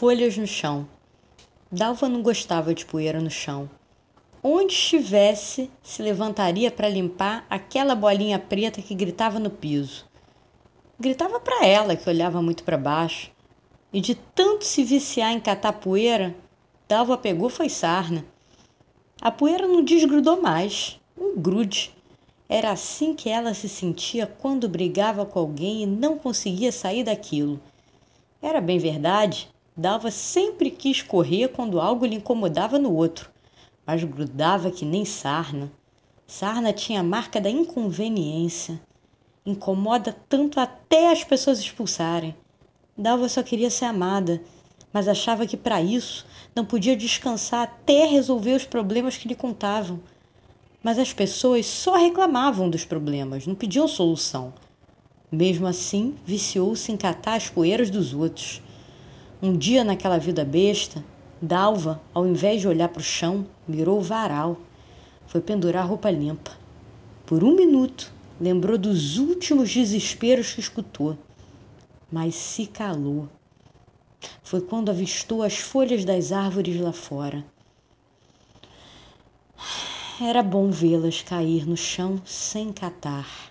folhas no chão. Dalva não gostava de poeira no chão. Onde estivesse, se levantaria para limpar aquela bolinha preta que gritava no piso. Gritava para ela, que olhava muito para baixo. E de tanto se viciar em catar poeira, Dalva pegou foi sarna. A poeira não desgrudou mais, um grude. Era assim que ela se sentia quando brigava com alguém e não conseguia sair daquilo. Era bem verdade, Dalva sempre quis correr quando algo lhe incomodava no outro, mas grudava que nem sarna. Sarna tinha a marca da inconveniência. Incomoda tanto até as pessoas expulsarem. Dalva só queria ser amada, mas achava que para isso não podia descansar até resolver os problemas que lhe contavam. Mas as pessoas só reclamavam dos problemas, não pediam solução. Mesmo assim, viciou-se em catar as poeiras dos outros. Um dia, naquela vida besta, Dalva, ao invés de olhar para o chão, mirou o varal. Foi pendurar roupa limpa. Por um minuto, lembrou dos últimos desesperos que escutou, mas se calou. Foi quando avistou as folhas das árvores lá fora. Era bom vê-las cair no chão sem catar.